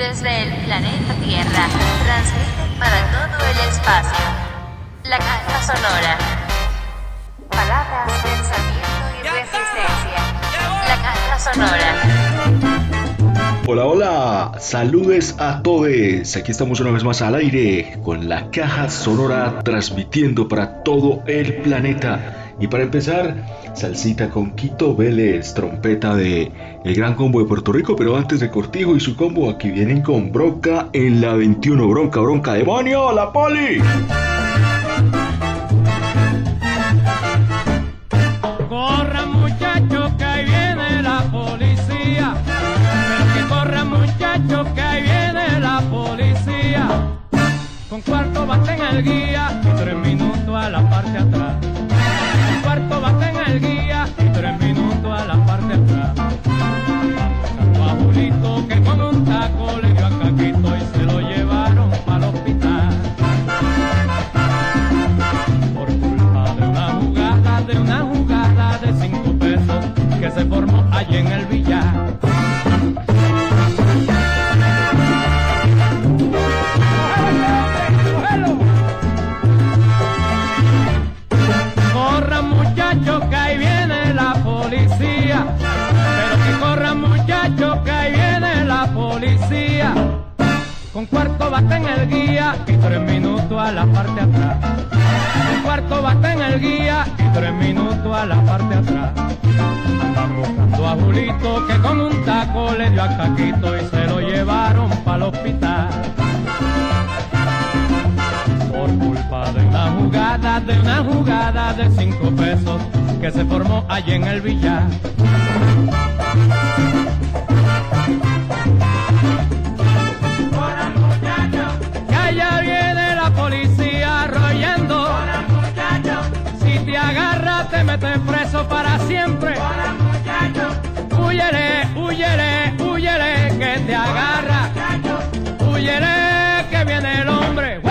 desde el planeta Tierra, transmite para todo el espacio. La caja sonora. Palabras, pensamiento y resistencia. La caja sonora. Hola, hola, saludes a todos. Aquí estamos una vez más al aire con la caja sonora transmitiendo para todo el planeta. Y para empezar, salsita con Quito Vélez, trompeta de el Gran Combo de Puerto Rico, pero antes de Cortijo y su combo, aquí vienen con Bronca en la 21, Bronca, Bronca, demonio, la poli. Corra muchacho que viene la policía, pero que corra muchacho que viene la policía. Con cuarto bate en el guía y tres minutos a la parte atrás se formó allí en el billar. Corran muchachos que ahí viene la policía. Pero que corran muchachos que ahí viene la policía. Con cuarto bate en el guía y tres minutos a la parte atrás. Cuarto bate en el guía y tres minutos a la parte atrás. Andan buscando a Julito que con un taco le dio a Caquito y se lo llevaron para el hospital por culpa de una jugada, de una jugada de cinco pesos que se formó allí en el billar. Te preso para siempre. Huyele, huyele, huyele, que te agarra. Huyele, que viene el hombre.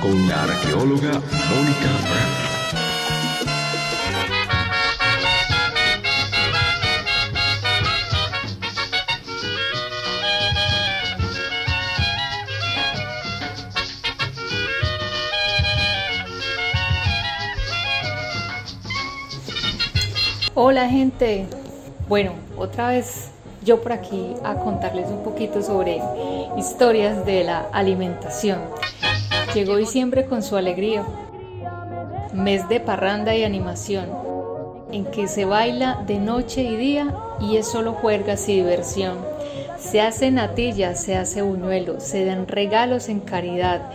Con la arqueóloga Mónica Brandt. Hola gente, bueno, otra vez yo por aquí a contarles un poquito sobre historias de la alimentación. Llegó diciembre con su alegría, mes de parranda y animación, en que se baila de noche y día y es solo juergas y diversión. Se hace natilla, se hace buñuelo, se dan regalos en caridad.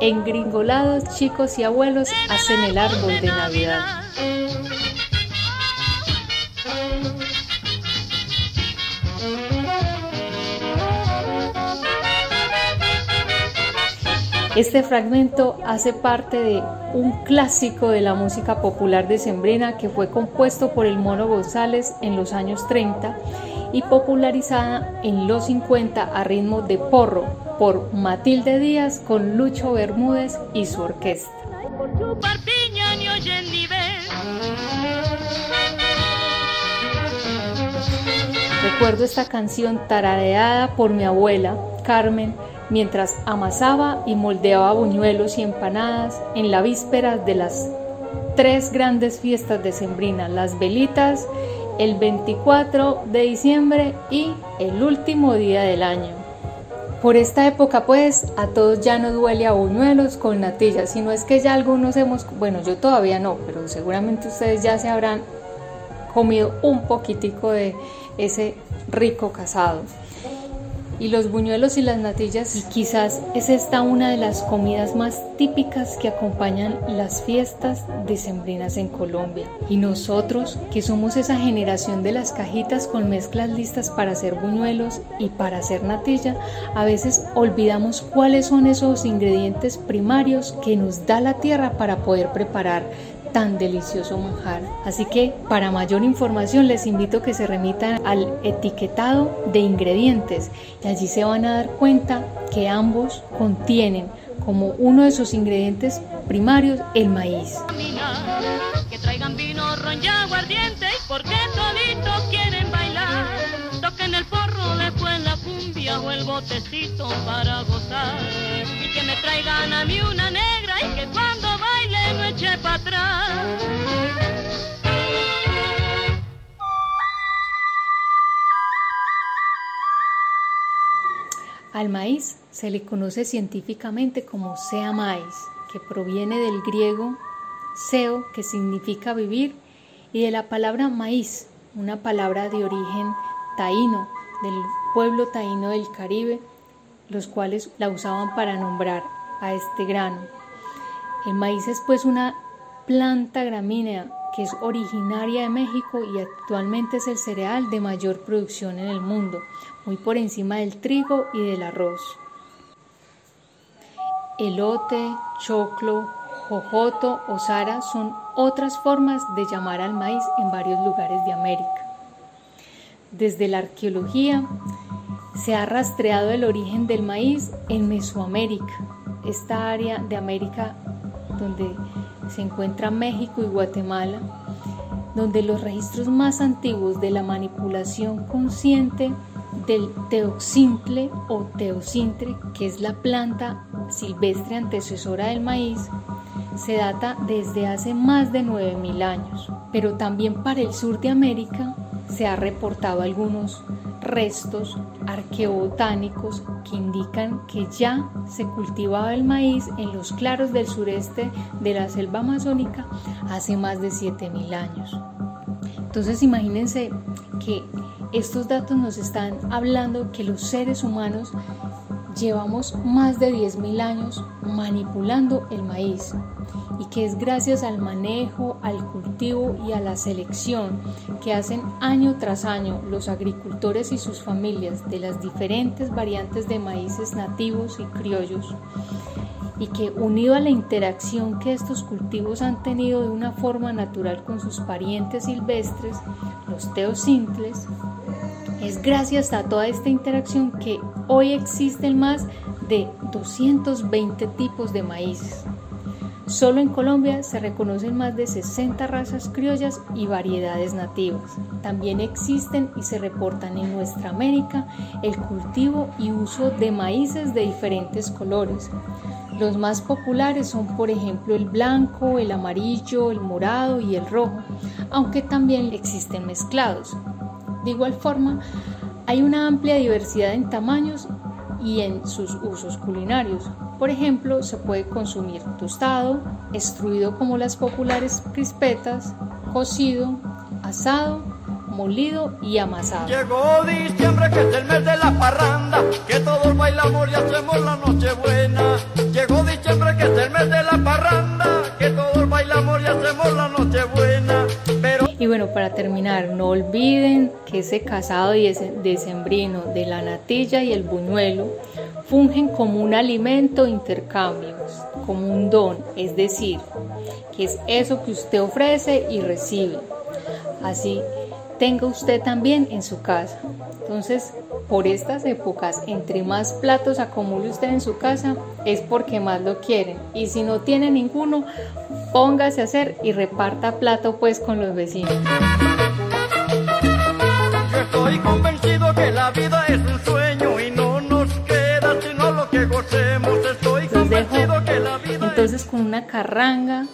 Engringolados chicos y abuelos hacen el árbol de Navidad. Este fragmento hace parte de un clásico de la música popular de Sembrina que fue compuesto por el Mono González en los años 30 y popularizada en los 50 a ritmo de porro por Matilde Díaz con Lucho Bermúdez y su orquesta. Recuerdo esta canción tarareada por mi abuela, Carmen, mientras amasaba y moldeaba buñuelos y empanadas en la víspera de las tres grandes fiestas de Sembrina, las velitas, el 24 de diciembre y el último día del año. Por esta época pues a todos ya nos duele a buñuelos con natilla, si no es que ya algunos hemos, bueno yo todavía no, pero seguramente ustedes ya se habrán comido un poquitico de ese rico casado y los buñuelos y las natillas y quizás es esta una de las comidas más típicas que acompañan las fiestas decembrinas en Colombia. Y nosotros, que somos esa generación de las cajitas con mezclas listas para hacer buñuelos y para hacer natilla, a veces olvidamos cuáles son esos ingredientes primarios que nos da la tierra para poder preparar tan delicioso manjar. Así que para mayor información les invito a que se remitan al etiquetado de ingredientes y allí se van a dar cuenta que ambos contienen como uno de sus ingredientes primarios el maíz. Que traigan vino, ron y aguardiente, porque toditos quieren bailar. Toquen el porro, después la cumbia o el botecito para gozar. Y que me traigan a mí una negra y que cuando para atrás. Al maíz se le conoce científicamente como sea maíz, que proviene del griego seo, que significa vivir, y de la palabra maíz, una palabra de origen taíno, del pueblo taíno del Caribe, los cuales la usaban para nombrar a este grano. El maíz es pues una planta gramínea que es originaria de México y actualmente es el cereal de mayor producción en el mundo, muy por encima del trigo y del arroz. Elote, choclo, jojoto o zara son otras formas de llamar al maíz en varios lugares de América. Desde la arqueología se ha rastreado el origen del maíz en Mesoamérica, esta área de América donde se encuentra México y Guatemala, donde los registros más antiguos de la manipulación consciente del teoxintle o teocintre, que es la planta silvestre antecesora del maíz, se data desde hace más de 9.000 años. Pero también para el sur de América se ha reportado algunos restos arqueobotánicos que indican que ya se cultivaba el maíz en los claros del sureste de la selva amazónica hace más de 7.000 años. Entonces imagínense que estos datos nos están hablando que los seres humanos llevamos más de 10.000 años manipulando el maíz y que es gracias al manejo, al cultivo y a la selección que hacen año tras año los agricultores y sus familias de las diferentes variantes de maíces nativos y criollos y que unido a la interacción que estos cultivos han tenido de una forma natural con sus parientes silvestres, los teosintles, es gracias a toda esta interacción que hoy existen más de 220 tipos de maíces. Solo en Colombia se reconocen más de 60 razas criollas y variedades nativas. También existen y se reportan en nuestra América el cultivo y uso de maíces de diferentes colores. Los más populares son por ejemplo el blanco, el amarillo, el morado y el rojo, aunque también existen mezclados. De igual forma, hay una amplia diversidad en tamaños y en sus usos culinarios. Por ejemplo, se puede consumir tostado, extruido como las populares crispetas, cocido, asado, molido y amasado. Llegó diciembre que es el mes de la parranda, que todos bailamos y hacemos la noche buena. Llegó diciembre que es el mes de la parranda, que todos bailamos y hacemos la noche bueno, para terminar, no olviden que ese casado y ese decembrino de la natilla y el buñuelo fungen como un alimento intercambios, como un don, es decir, que es eso que usted ofrece y recibe. Así tenga usted también en su casa. Entonces, por estas épocas, entre más platos acumule usted en su casa, es porque más lo quieren. Y si no tiene ninguno, póngase a hacer y reparta plato pues con los vecinos. Estoy convencido que la vida es un sueño y no nos queda sino lo que gocemos. Estoy convencido que la vida entonces con una carranga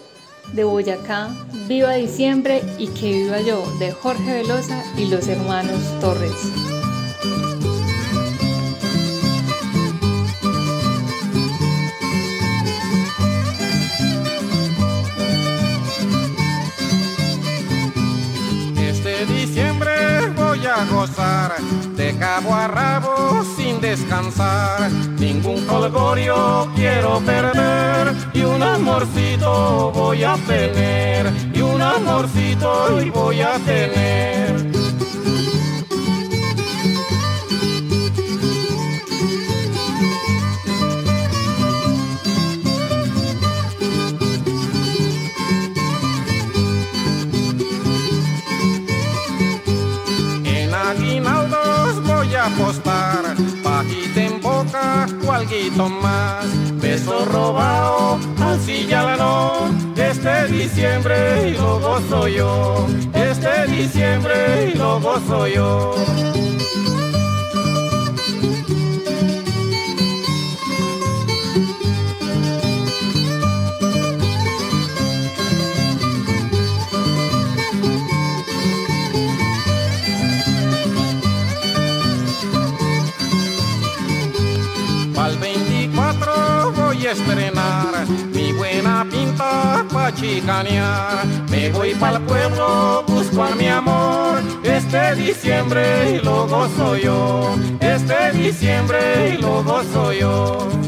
de Boyacá, Viva Diciembre y que viva yo, de Jorge Velosa y los hermanos Torres. De cabo a rabo sin descansar. Ningún colgorio quiero perder y un amorcito voy a tener y un amorcito voy a tener. A apostar, pajita en boca o alguito más. Beso robado, así ya la no. Este diciembre y lo gozo yo. Este diciembre y lo gozo yo. Chicanear. Me voy pa'l pueblo, busco a mi amor. Este diciembre y lo gozo yo. Este diciembre y lo gozo yo.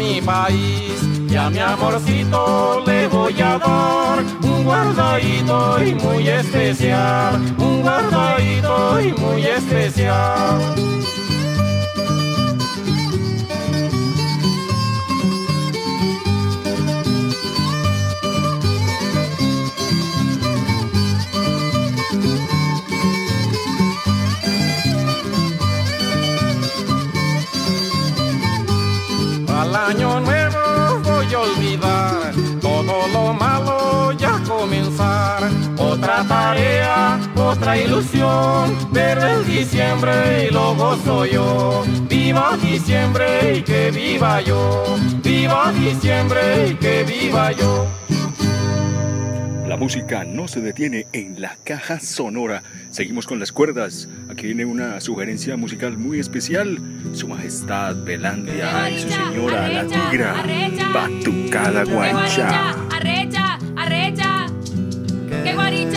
Mi país. Y a mi amorcito le voy a dar un guardadito y muy especial. Un guardadito y muy especial. Al año nuevo voy a olvidar todo lo malo ya comenzar. Otra tarea, otra ilusión, pero el diciembre y lo gozo yo. Viva diciembre y que viva yo. Viva diciembre y que viva yo. La música no se detiene en la caja sonora. Seguimos con las cuerdas. Aquí viene una sugerencia musical muy especial. Su Majestad Belandia y su señora la tigra. Batucada guancha. Arrecha, arrecha. Que guaricha,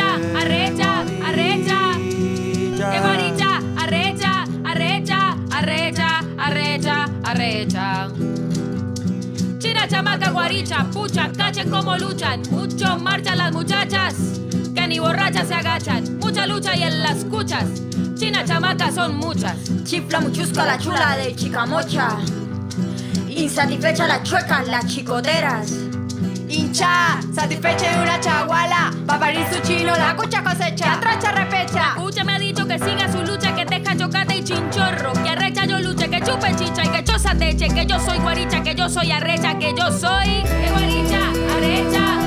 Chamaca, guaricha, pucha, cachen como luchan. Mucho marchan las muchachas, que ni borrachas se agachan. Mucha lucha y en las cuchas. China, chamaca, son muchas. Chifla muchusca la chula de Chicamocha. Insatisfecha la chueca, las chicoteras. Hincha, satisfecha de una chaguala. Pa' parir su chino, la cucha cosecha. Tracha repecha. Cucha me ha dicho que siga su lucha, que deja chocate y chinchorro. Que arrecha yo luche, que chupe chicha y que choza Que yo soy guaricha, que yo soy arrecha, que yo soy. Guaricha, arrecha,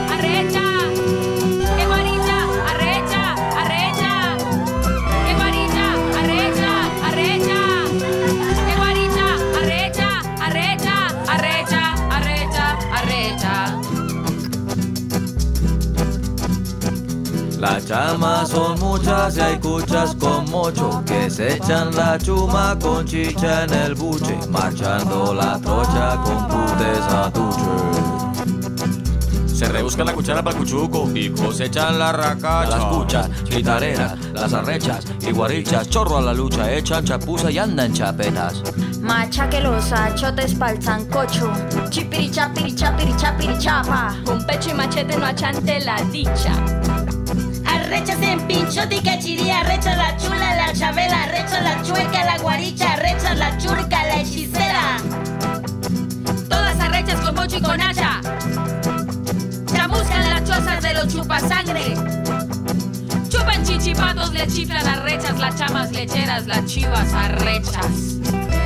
Las chamas son muchas y hay cuchas con mocho que se echan la chuma con chicha en el buche, marchando la trocha con putes a tuche. Se rebuscan la cuchara para el cuchuco y cosechan la racacha. Las cuchas, chitareras, las arrechas y guarichas, chorro a la lucha, echan chapuza y andan chapetas. Macha que los achotes pa'l sancocho. Chipiri chapiri chapiri chapiri chapa. Con pecho y machete no achante la dicha. Arrechas en pinchote y cachiría, arrecha la chula, la chabela, arrecha la chueca, la guaricha, arrecha la churca, la hechicera. Todas arrechas con mocho y con hacha. Chamuscan las chozas de los chupasangre. Chupan chichipatos, le chiflan arrechas, las chamas lecheras, las chivas arrechas.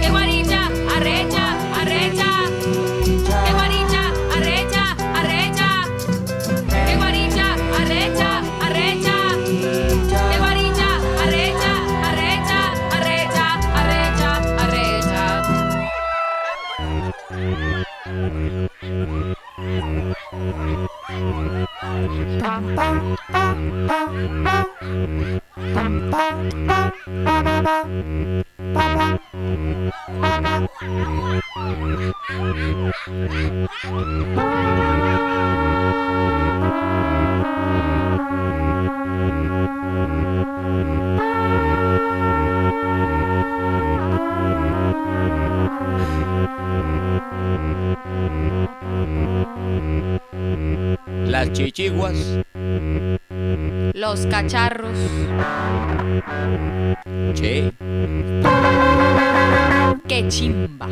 ¡Qué guaricha! ¡Arrecha! ¡Arrecha! ¡Qué guaricha! Thank you. Las chichiguas, Los cacharros. che, ¡Qué chimba!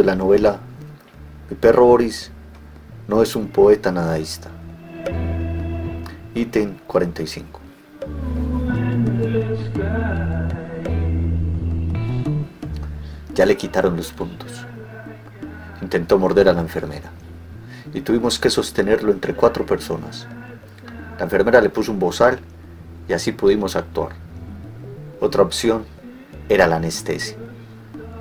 De la novela Mi perro Boris no es un poeta nadaísta. Ítem 45. Ya le quitaron los puntos. Intentó morder a la enfermera y tuvimos que sostenerlo entre cuatro personas. La enfermera le puso un bozal y así pudimos actuar. Otra opción era la anestesia,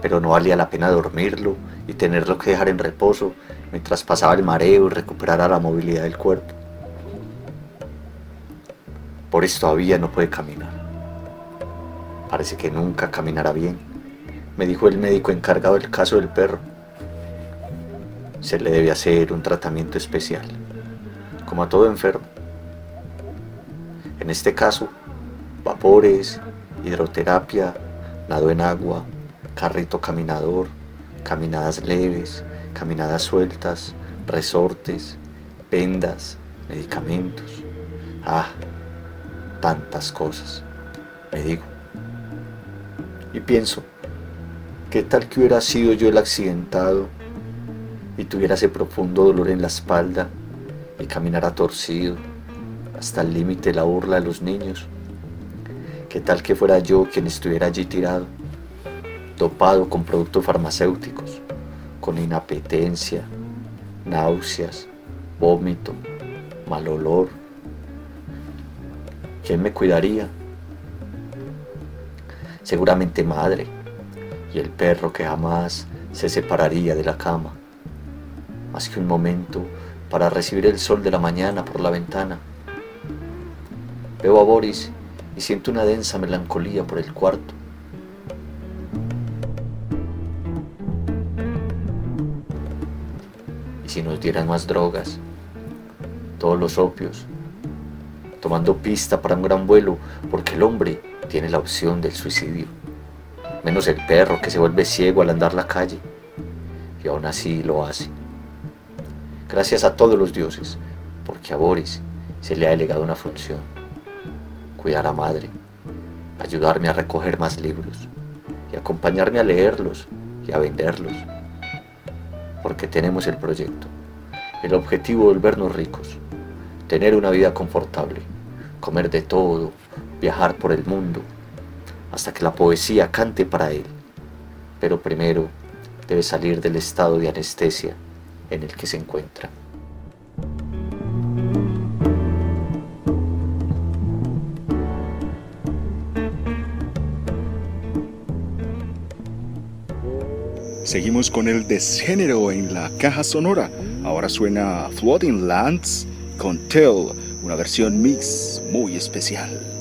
pero no valía la pena dormirlo y tenerlo que dejar en reposo mientras pasaba el mareo y recuperara la movilidad del cuerpo. Por eso todavía no puede caminar. Parece que nunca caminará bien, me dijo el médico encargado del caso del perro. Se le debe hacer un tratamiento especial, como a todo enfermo. En este caso, vapores, hidroterapia, nado en agua, carrito caminador, caminadas leves, caminadas sueltas, resortes, vendas, medicamentos. Ah, tantas cosas, me digo. Y pienso, ¿qué tal que hubiera sido yo el accidentado y tuviera ese profundo dolor en la espalda y caminara torcido hasta el límite de la burla de los niños? ¿Qué tal que fuera yo quien estuviera allí tirado, dopado con productos farmacéuticos, con inapetencia, náuseas, vómito, mal olor? ¿Quién me cuidaría? Seguramente madre y el perro que jamás se separaría de la cama. Más que un momento para recibir el sol de la mañana por la ventana. Veo a Boris y siento una densa melancolía por el cuarto. Si nos dieran más drogas? Todos los opios, tomando pista para un gran vuelo, porque el hombre tiene la opción del suicidio, menos el perro que se vuelve ciego al andar la calle, y aún así lo hace. Gracias a todos los dioses, porque a Boris se le ha delegado una función, cuidar a madre, ayudarme a recoger más libros y acompañarme a leerlos y a venderlos, porque tenemos el proyecto, el objetivo de volvernos ricos, tener una vida confortable, comer de todo, viajar por el mundo, hasta que la poesía cante para él. Pero primero debe salir del estado de anestesia en el que se encuentra. Seguimos con el desgénero en la caja sonora. Ahora suena Floating Lands con Tell, una versión mix muy especial.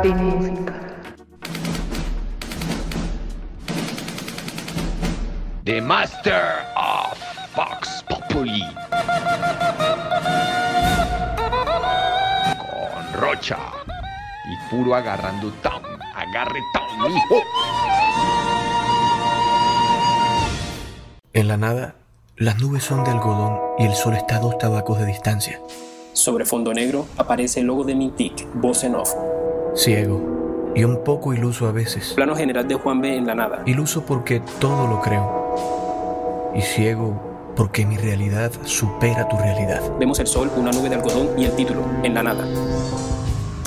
Arte y música. The Master of Fox Populi. Con Rocha. Y puro agarrando town. Agarre town, hijo. En la nada, las nubes son de algodón y el sol está a dos tabacos de distancia. Sobre fondo negro aparece el logo de Mintic, voz en off. Ciego y un poco iluso a veces. Plano general de Juan B en la nada. Iluso porque todo lo creo. Y ciego porque mi realidad supera tu realidad. Vemos el sol, una nube de algodón y el título, en la nada.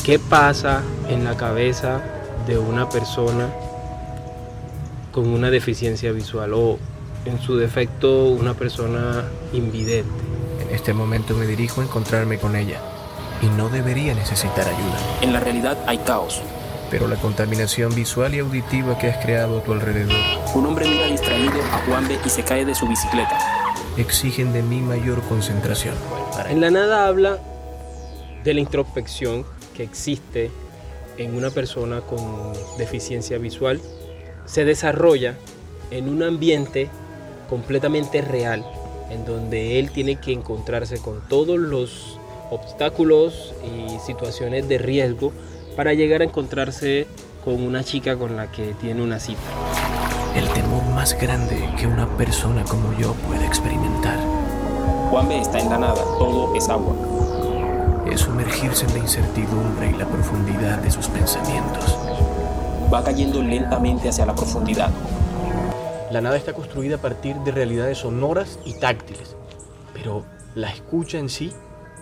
¿Qué pasa en la cabeza de una persona con una deficiencia visual o en su defecto una persona invidente? En este momento me dirijo a encontrarme con ella y no debería necesitar ayuda. En la realidad hay caos. Pero la contaminación visual y auditiva que has creado a tu alrededor Un hombre mira distraído a Juan B y se cae de su bicicleta. exigen de mí mayor concentración. En la nada habla de la introspección que existe en una persona con deficiencia visual. Se desarrolla en un ambiente completamente real, en donde él tiene que encontrarse con todos los obstáculos y situaciones de riesgo para llegar a encontrarse con una chica con la que tiene una cita. El temor más grande que una persona como yo puede experimentar Juan B está en la nada, todo es agua. es sumergirse en la incertidumbre y la profundidad de sus pensamientos. Va cayendo lentamente hacia la profundidad. La nada está construida a partir de realidades sonoras y táctiles, pero la escucha en sí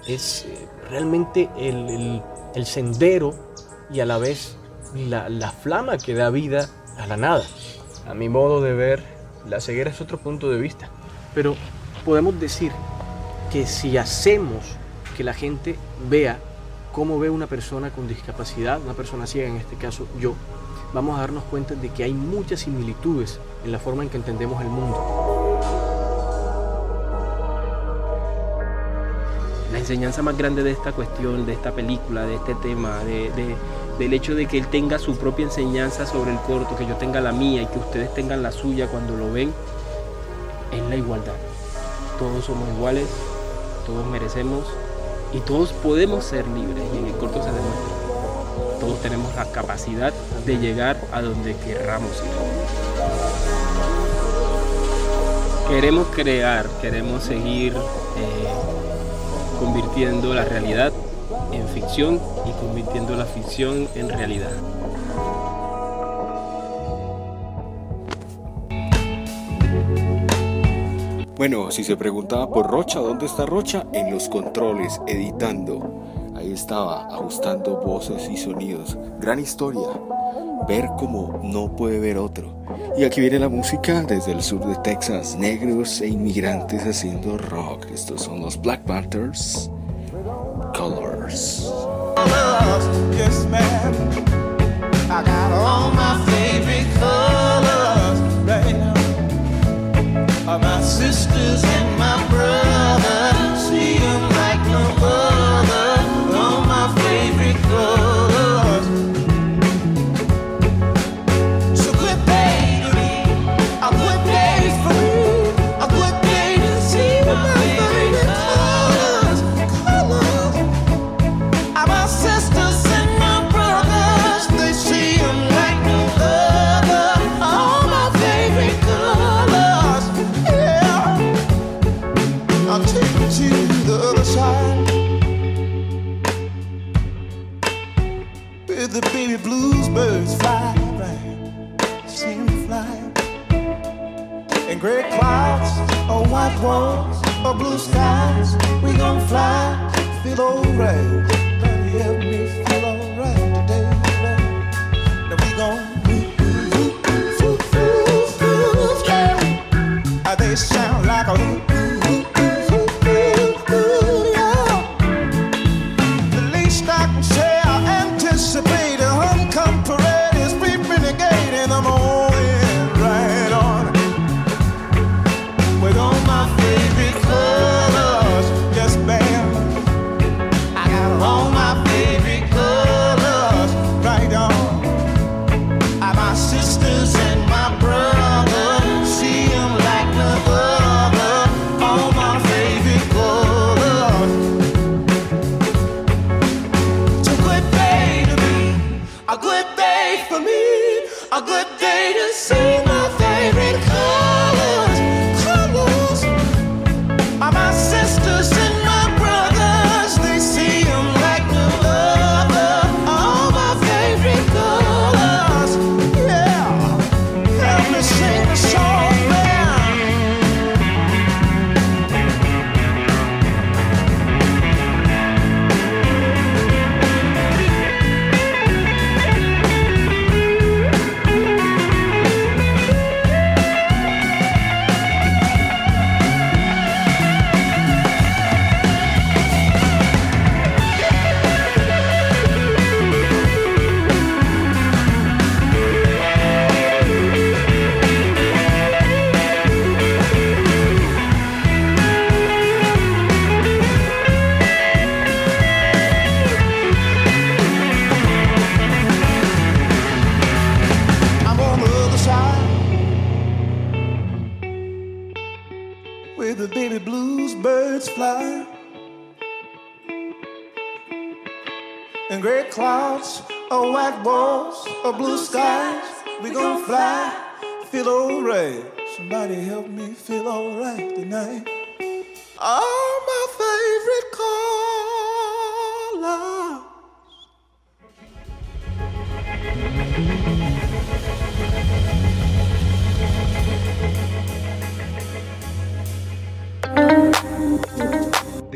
es eh, realmente el, el- el sendero y a la vez la, la flama que da vida a la nada. A mi modo de ver, la ceguera es otro punto de vista, pero podemos decir que si hacemos que la gente vea cómo ve una persona con discapacidad, una persona ciega en este caso yo, vamos a darnos cuenta de que hay muchas similitudes en la forma en que entendemos el mundo. La enseñanza más grande de esta cuestión, de esta película, de este tema, de, de- del hecho de que él tenga su propia enseñanza sobre el corto, que yo tenga la mía y que ustedes tengan la suya cuando lo ven, es la igualdad. Todos somos iguales, todos merecemos y todos podemos ser libres y en el corto se demuestra. Todos tenemos la capacidad de llegar a donde querramos ir. Queremos crear, queremos seguir eh, convirtiendo la realidad en ficción y convirtiendo la ficción en realidad. Bueno, si se preguntaba por Rocha, ¿dónde está Rocha? En los controles, editando. Ahí estaba, ajustando voces y sonidos. Gran historia. Ver como no puede ver otro. Y aquí viene la música desde el sur de Texas. Negros e inmigrantes haciendo rock. Estos son los Black Panthers. Colors. Yes, ma'am. I got all my favorite colors. My sisters where the baby blues birds fly. And gray clouds, or white walls, or blue skies, we gonna fly, feel alright. Somebody help me feel alright tonight. Oh,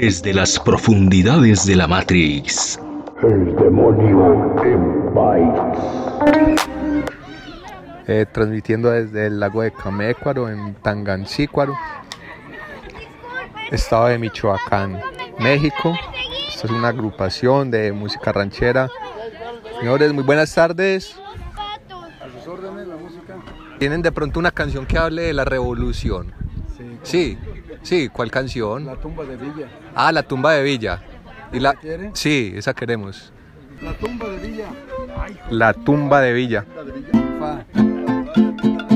Desde las profundidades de la Matrix. El demonio en bytes. eh, transmitiendo desde el lago de Camécuaro en Tangancícuaro, estado de Michoacán, México. Esta es una agrupación de música ranchera. Señores, muy buenas tardes. A sus órdenes la música. ¿Tienen de pronto una canción que hable de la revolución? Sí, sí, ¿cuál canción? La tumba de Villa. Ah, la tumba de Villa. ¿Y la... quiere? Sí, esa queremos. La tumba de Villa. Ay, La tumba de Villa. la de Villa. Fa.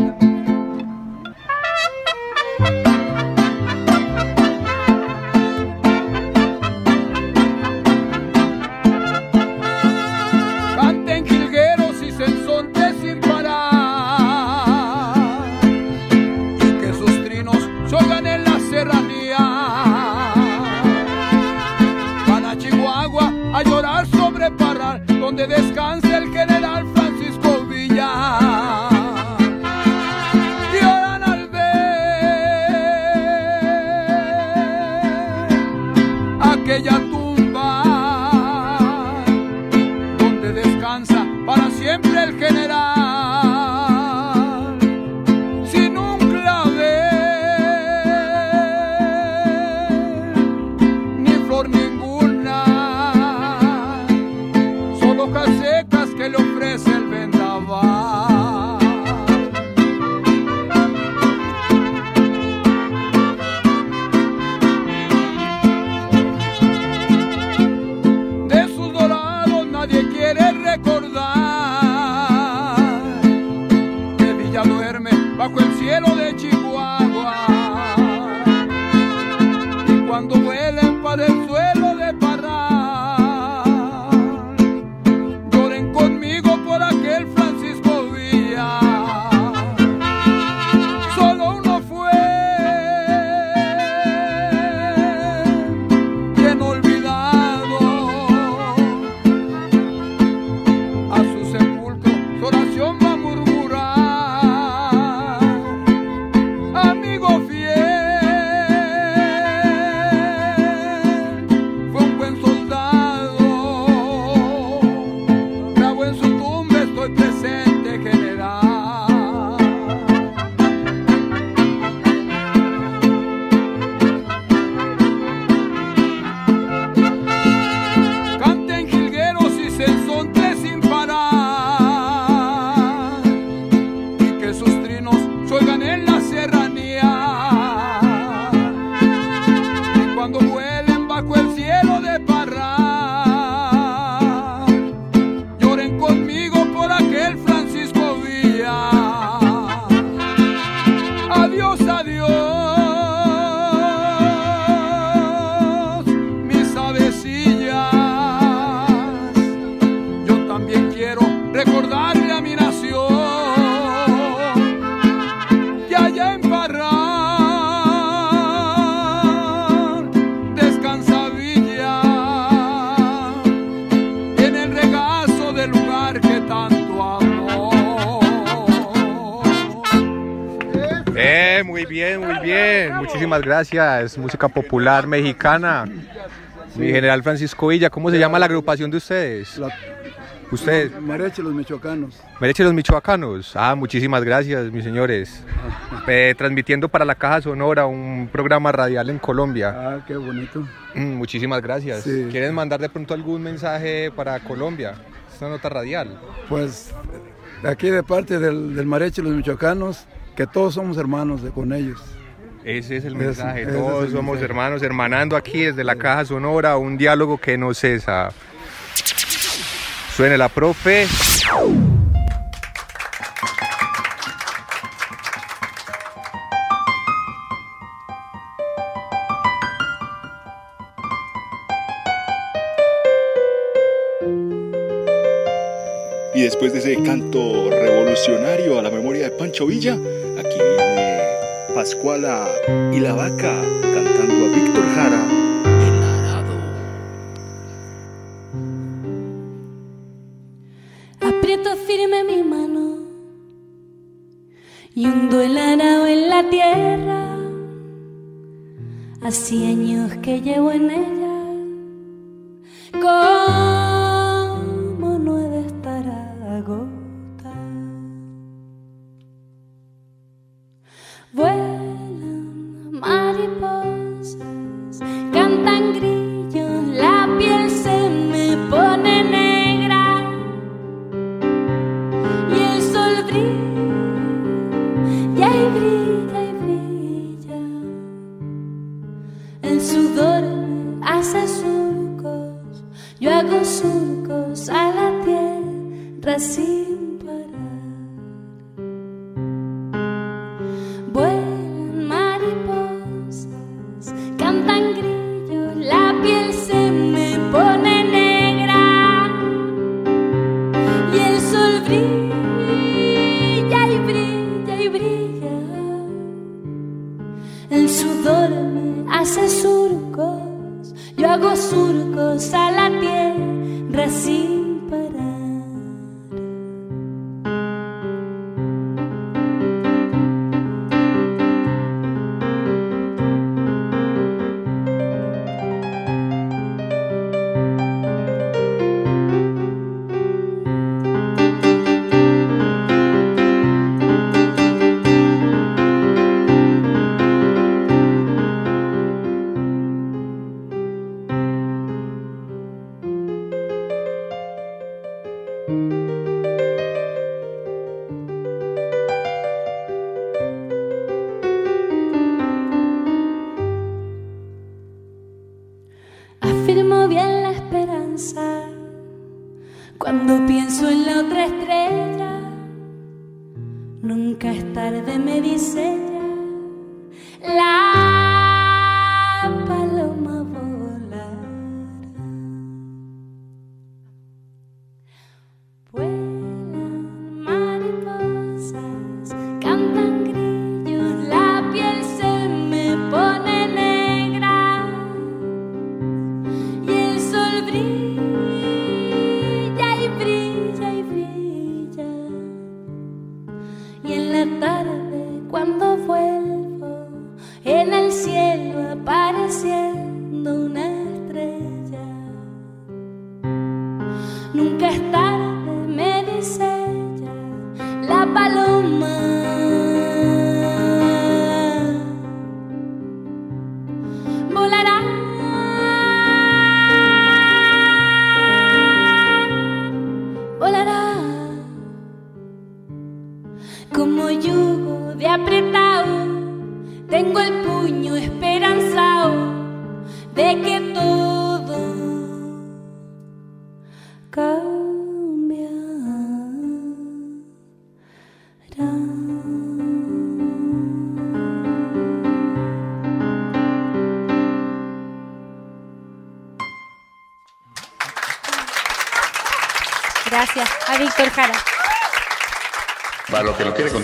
Descansa para siempre el general. Bien, muy bien. Muchísimas gracias. Música popular mexicana. Mi general Francisco Villa, ¿cómo se llama la agrupación de ustedes? Ustedes. Mareche los michoacanos. Mereche los Michoacanos. Ah, muchísimas gracias, mis señores. Eh, transmitiendo para la Caja Sonora un programa radial en Colombia. Ah, qué bonito. Mm, muchísimas gracias. Sí. ¿Quieren mandar de pronto algún mensaje para Colombia? Esta nota radial. Pues aquí de parte del, del Mareche los michoacanos, que todos somos hermanos de, con ellos. Ese es el mensaje. ese Todos el somos mensaje. hermanos, hermanando aquí desde la Caja Sonora, un diálogo que no cesa. Suene la profe. Después de ese canto revolucionario a la memoria de Pancho Villa, aquí viene Pascuala y la vaca cantando a Víctor Jara. Aprieto firme mi mano y hundo el arao en la tierra. Hace años que llevo en ella. ¿Cómo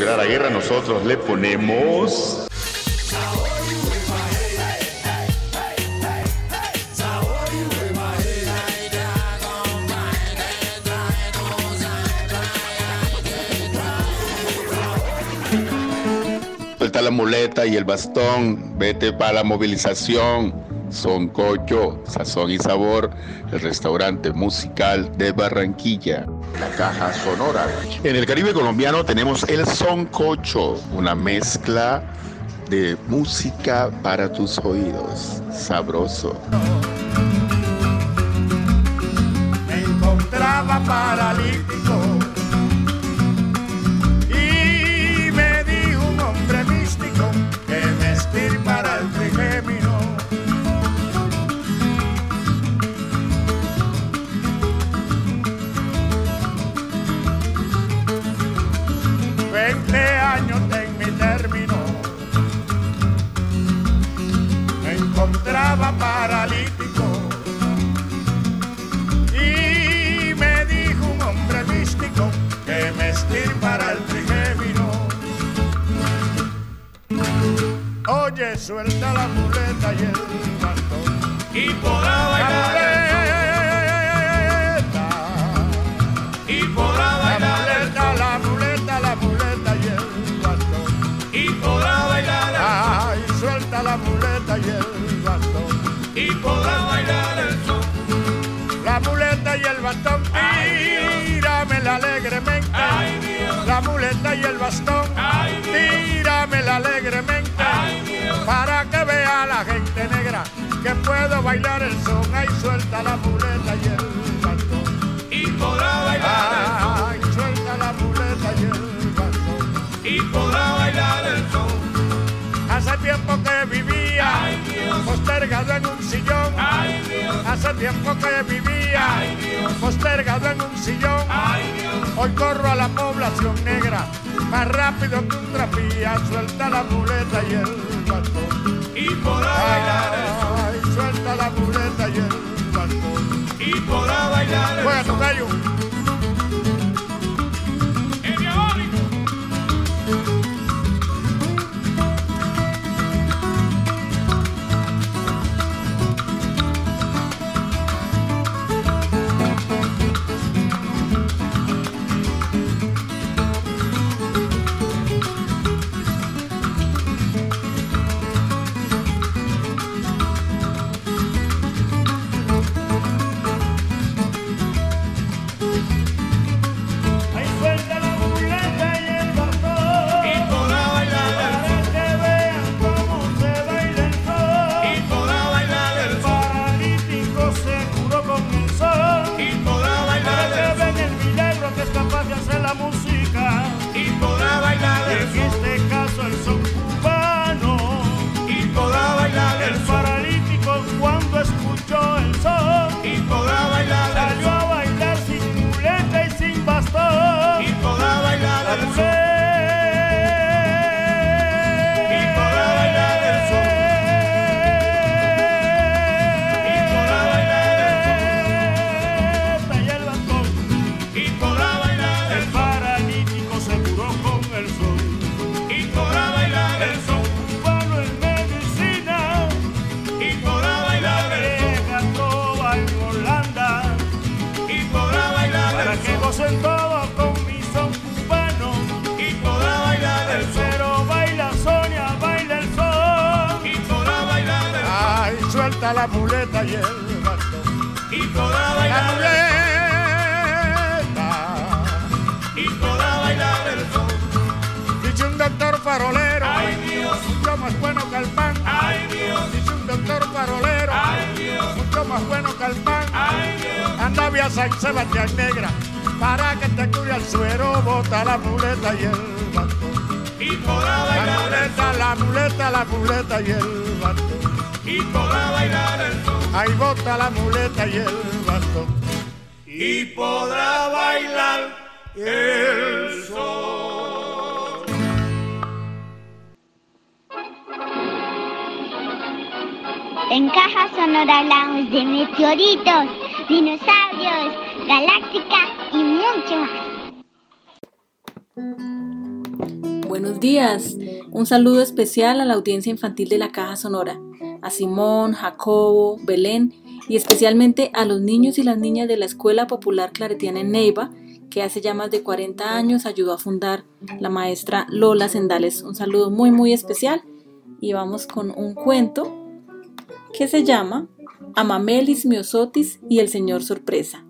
la guerra, nosotros le ponemos. Suelta la muleta y el bastón, vete para la movilización. Son Cocho, Sazón y Sabor, el restaurante musical de Barranquilla. La caja sonora. En el Caribe colombiano tenemos el Son Cocho, una mezcla de música para tus oídos. Sabroso. me encontraba paralítico paralítico. Y me dijo un hombre místico que me estirpara el trigémino. Oye, suelta la muleta y el bastón y podrá bailar y podrá bailar el son la muleta y el bastón, tíramela alegremente. La muleta y el bastón, tíramela alegremente. Para que vea la gente negra que puedo bailar el son. Ay, suelta la muleta y el bastón. Y podrá bailar el son. Ay, suelta la muleta y el bastón. Y podrá bailar el son. Hace tiempo que vivía postergado en un sillón. Hace tiempo que vivía postergado en un sillón. Hoy corro a la población negra más rápido que un trapía. Suelta la muleta y el bastón. Y podrá bailar el son. Suelta la muleta y el bastón. Y podrá bailar el gallo. Ahí la muleta y el bastón. Y podrá bailar la muleta. Y podrá bailar el sol. Dice un doctor farolero. Ay, Dios. Mucho más bueno que el pan. Ay, Dios. Dice un doctor farolero. Ay, Dios. Mucho más bueno que el pan. Ay, Dios. Anda vía San Sebastián Negra. Para que te cure el suero, bota la muleta y el bastón. Y podrá bailar la muleta, la muleta, la muleta y el. Y podrá bailar el son. Ahí bota la muleta y el bastón. Y podrá bailar el sol. En Caja Sonora hablamos de meteoritos, dinosaurios, galáctica y mucho más. Buenos días. Un saludo especial a la audiencia infantil de la Caja Sonora, a Simón, Jacobo, Belén y especialmente a los niños y las niñas de la Escuela Popular Claretiana en Neiva, que hace ya más de 40 años ayudó a fundar la maestra Lola Sendales. Un saludo muy muy especial y vamos con un cuento que se llama Amamelis Miosotis y el Señor Sorpresa.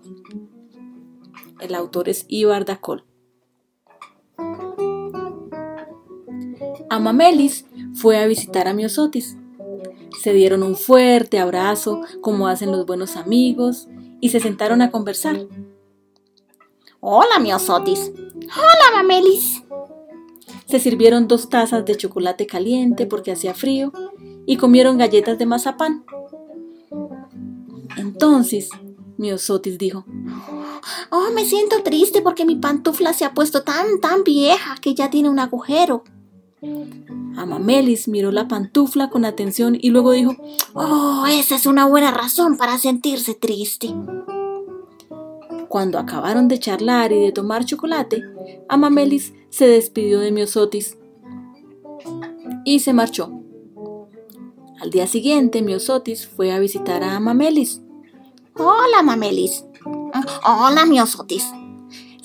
El autor es Ibar Dacol. Amamelis fue a visitar a Miosotis. Se dieron un fuerte abrazo, como hacen los buenos amigos, y se sentaron a conversar. Hola, Miosotis. Hola, Mamelis. Se sirvieron dos tazas de chocolate caliente porque hacía frío y comieron galletas de mazapán. Entonces, Miosotis dijo, Oh, me siento triste porque mi pantufla se ha puesto tan, tan vieja que ya tiene un agujero. Amamelis miró la pantufla con atención y luego dijo, Oh, esa es una buena razón para sentirse triste. Cuando acabaron de charlar y de tomar chocolate, Amamelis se despidió de Miosotis y se marchó. Al día siguiente, Miosotis fue a visitar a Amamelis. Hola, Amamelis. Hola, Miosotis.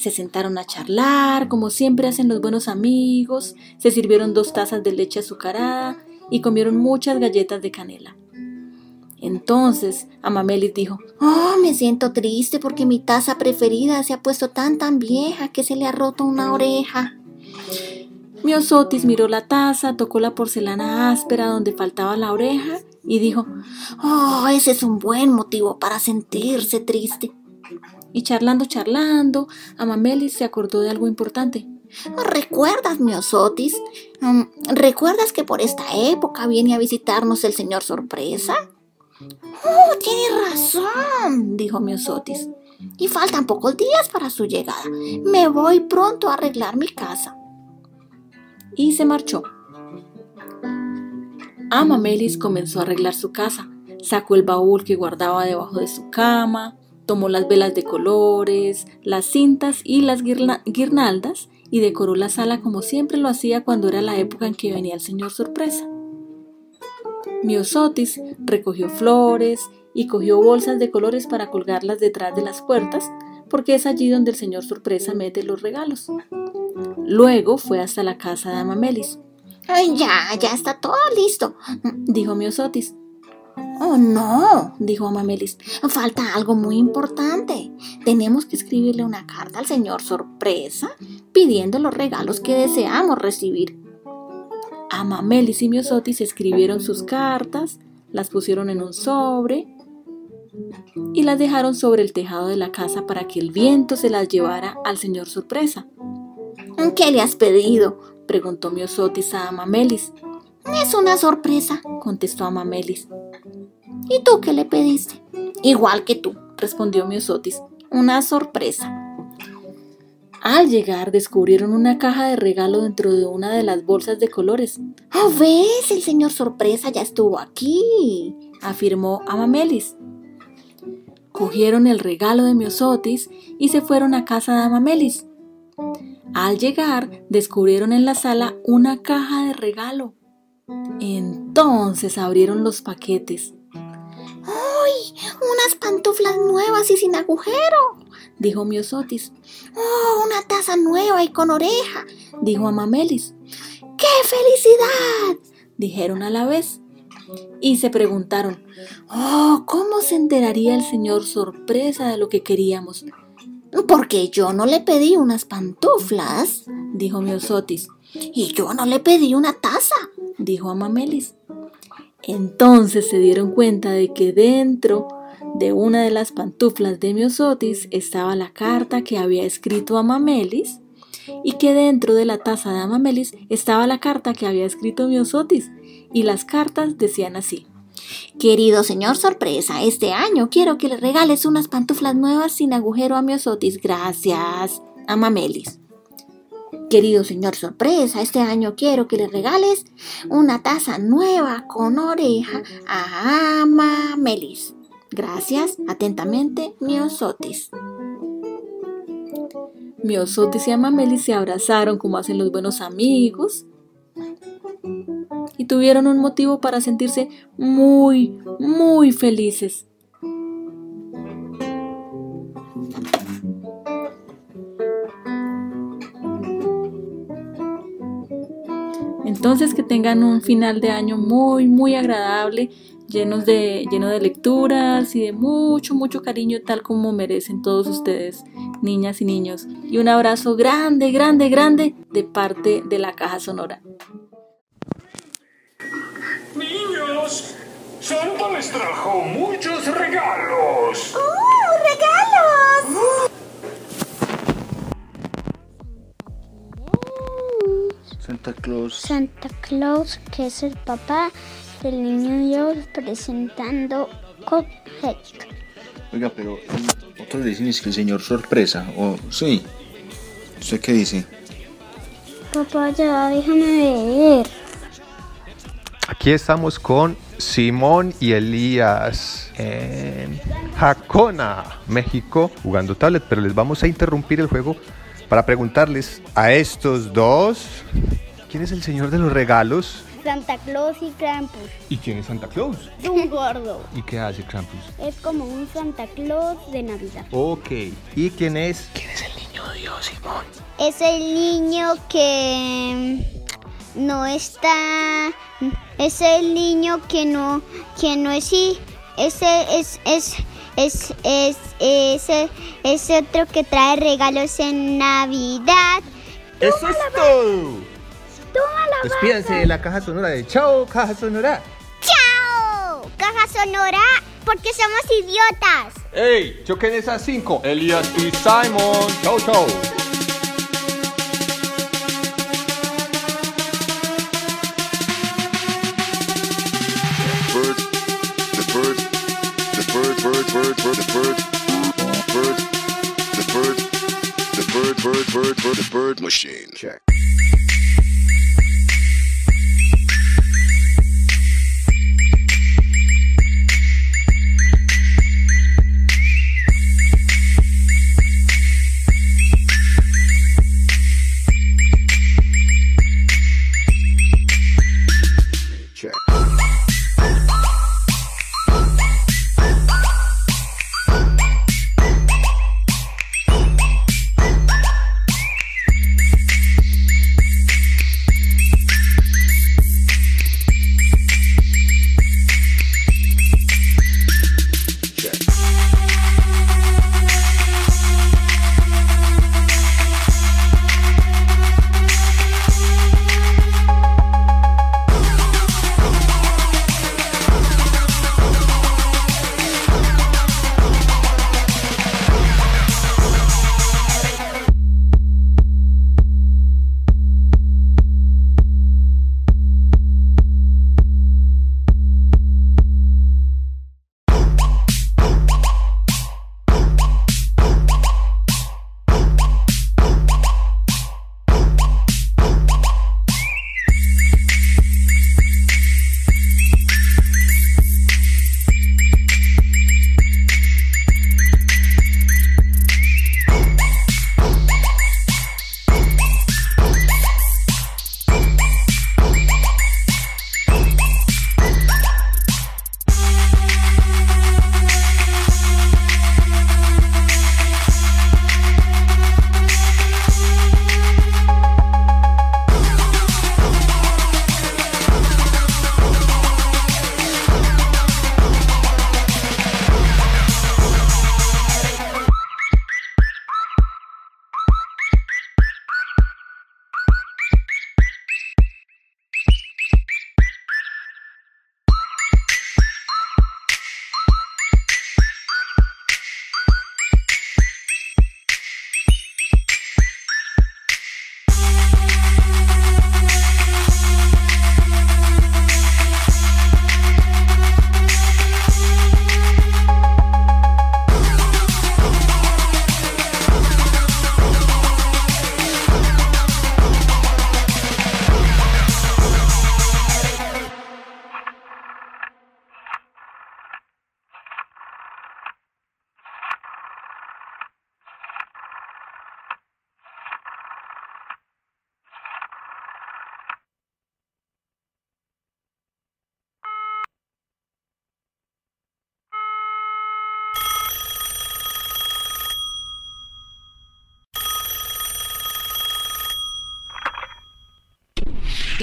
Se sentaron a charlar, como siempre hacen los buenos amigos, se sirvieron dos tazas de leche azucarada y comieron muchas galletas de canela. Entonces Amamelis dijo, Oh, me siento triste porque mi taza preferida se ha puesto tan tan vieja que se le ha roto una oreja. Miosotis miró la taza, tocó la porcelana áspera donde faltaba la oreja y dijo, Oh, ese es un buen motivo para sentirse triste. Y charlando, charlando, Amamelis se acordó de algo importante. ¿Recuerdas, Miosotis? Mm, ¿Recuerdas que por esta época viene a visitarnos el señor Sorpresa? Oh, tienes razón, dijo Miosotis. Y faltan pocos días para su llegada. Me voy pronto a arreglar mi casa. Y se marchó. Amamelis comenzó a arreglar su casa. Sacó el baúl que guardaba debajo de su cama, tomó las velas de colores, las cintas y las guirnaldas y decoró la sala como siempre lo hacía cuando era la época en que venía el señor sorpresa. Miosotis recogió flores y cogió bolsas de colores para colgarlas detrás de las puertas, porque es allí donde el señor sorpresa mete los regalos. Luego fue hasta la casa de Amamelis. Ay, ya, ya está todo listo, dijo Miosotis. Oh, no, dijo Amamelis. Falta algo muy importante. Tenemos que escribirle una carta al señor sorpresa pidiendo los regalos que deseamos recibir. Amamelis y Miosotis escribieron sus cartas, las pusieron en un sobre y las dejaron sobre el tejado de la casa para que el viento se las llevara al señor sorpresa. ¿Qué le has pedido? preguntó Miosotis a Amamelis. Es una sorpresa, contestó Amamelis. ¿Y tú qué le pediste? Igual que tú, respondió Miosotis. Una sorpresa. Al llegar descubrieron una caja de regalo dentro de una de las bolsas de colores. ¡Oh, ves! El señor sorpresa ya estuvo aquí, afirmó Amamelis. Cogieron el regalo de Miosotis y se fueron a casa de Amamelis. Al llegar, descubrieron en la sala una caja de regalo. Entonces abrieron los paquetes. ¡Ay! Unas pantuflas nuevas y sin agujero, dijo Miosotis. ¡Oh! Una taza nueva y con oreja, dijo Amamelis. ¡Qué felicidad! dijeron a la vez. Y se preguntaron, oh, ¿cómo se enteraría el señor sorpresa de lo que queríamos? Porque yo no le pedí unas pantuflas, dijo Miosotis. Y yo no le pedí una taza, dijo Amamelis. Entonces se dieron cuenta de que dentro de una de las pantuflas de Miosotis estaba la carta que había escrito Amamelis y que dentro de la taza de Amamelis estaba la carta que había escrito Miosotis y las cartas decían así. Querido señor sorpresa, este año quiero que le regales unas pantuflas nuevas sin agujero a Miosotis. Gracias, Amamelis. Querido señor sorpresa, este año quiero que le regales una taza nueva con oreja a Amamelis. Gracias, atentamente, Miosotis. Miosotis y Amameli se abrazaron como hacen los buenos amigos y tuvieron un motivo para sentirse muy, muy felices. Entonces que tengan un final de año muy, muy agradable, llenos de, lleno de lecturas y de mucho, mucho cariño, tal como merecen todos ustedes, niñas y niños. Y un abrazo grande, grande, grande de parte de la Caja Sonora. Niños, Santa les trajo muchos regalos. ¡Uh, regalos! Santa Claus. Santa Claus, que es el papá del niño Dios presentando Cupcake. Oiga, pero otros dicen es que el señor sorpresa, o sí. ¿Usted qué dice? Papá, ya déjame ver. Aquí estamos con Simón y Elías en Jacona, México, jugando tablet, pero les vamos a interrumpir el juego para preguntarles a estos dos, ¿quién es el señor de los regalos? Santa Claus y Krampus. ¿Y quién es Santa Claus? Es un gordo. ¿Y qué hace Krampus? Es como un Santa Claus de Navidad. Ok, ¿y quién es? ¿Quién es el niño Dios, Simón? Es el niño que no está. Es el niño que no, que no es y ese es es es es ese es otro que trae regalos en Navidad. Eso es todo. Toma la Despídanse de la caja sonora de Chao, caja sonora. ¡Chao! Caja sonora, porque somos idiotas. ¡Ey! Choquen esas cinco. Elías y Simon. Chau, chau. Bird, bird, the bird, bird, the bird, the bird, bird, bird, bird, the bird machine. Check.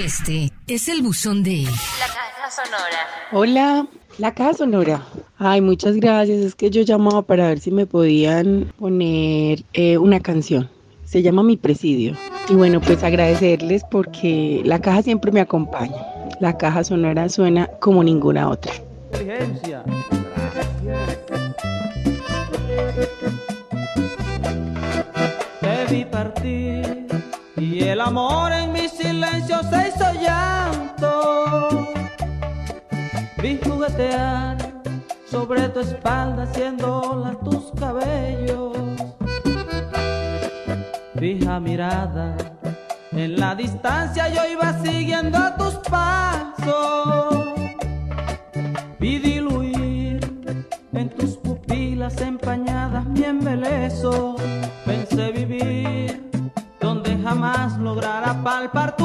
Este es el buzón de... La caja sonora. Hola, la caja sonora. Ay, muchas gracias. Es que yo llamaba para ver si me podían poner eh, una canción. Se llama Mi Presidio. Y bueno, pues agradecerles porque la caja siempre me acompaña. La caja sonora suena como ninguna otra. Inteligencia. Te vi partir y el amor en mi se hizo llanto. Vi juguetear sobre tu espalda haciendo olas tus cabellos. Fija mirada, en la distancia yo iba siguiendo tus pasos. Vi diluir en tus pupilas empañadas mi embeleso. Pensé vivir donde jamás lograra palpar.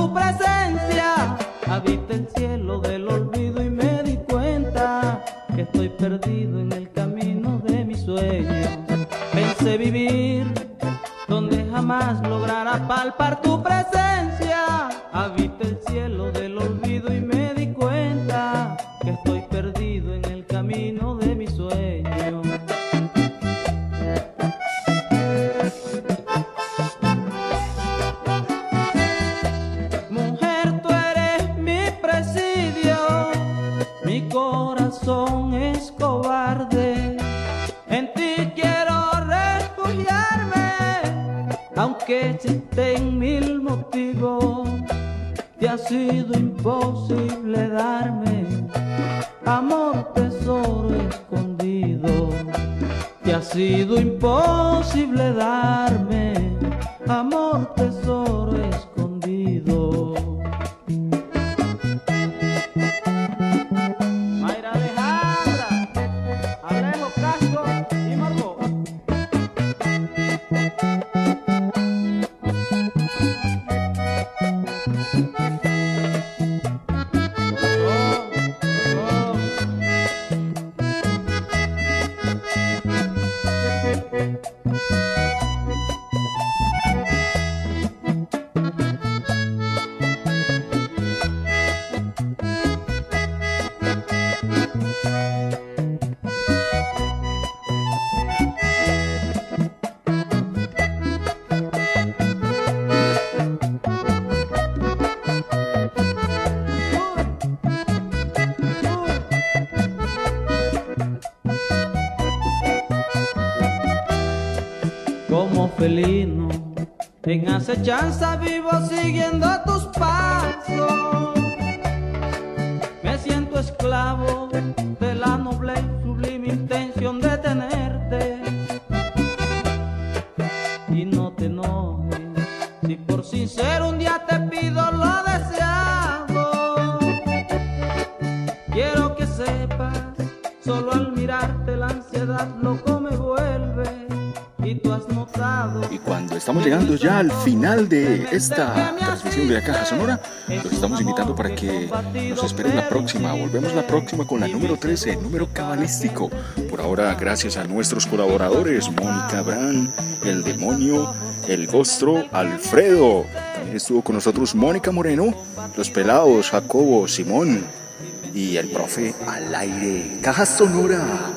Habita el cielo del olvido y me di cuenta que estoy perdido en el camino de mis sueños. Pensé vivir donde jamás lograra palpar tu presencia. Habita el cielo del olvido y sido imposible darme amor, tesoro escondido. Te ha sido imposible darme En acechanza vivo siguiendo final de esta transmisión de la Caja Sonora, los estamos invitando para que nos esperen la próxima. Volvemos la próxima con la número 13, número cabalístico. Por ahora, gracias a nuestros colaboradores, Mónica Brand, El Demonio, El Gostro, Alfredo. También estuvo con nosotros Mónica Moreno, Los Pelados, Jacobo, Simón y el profe al aire. Caja Sonora.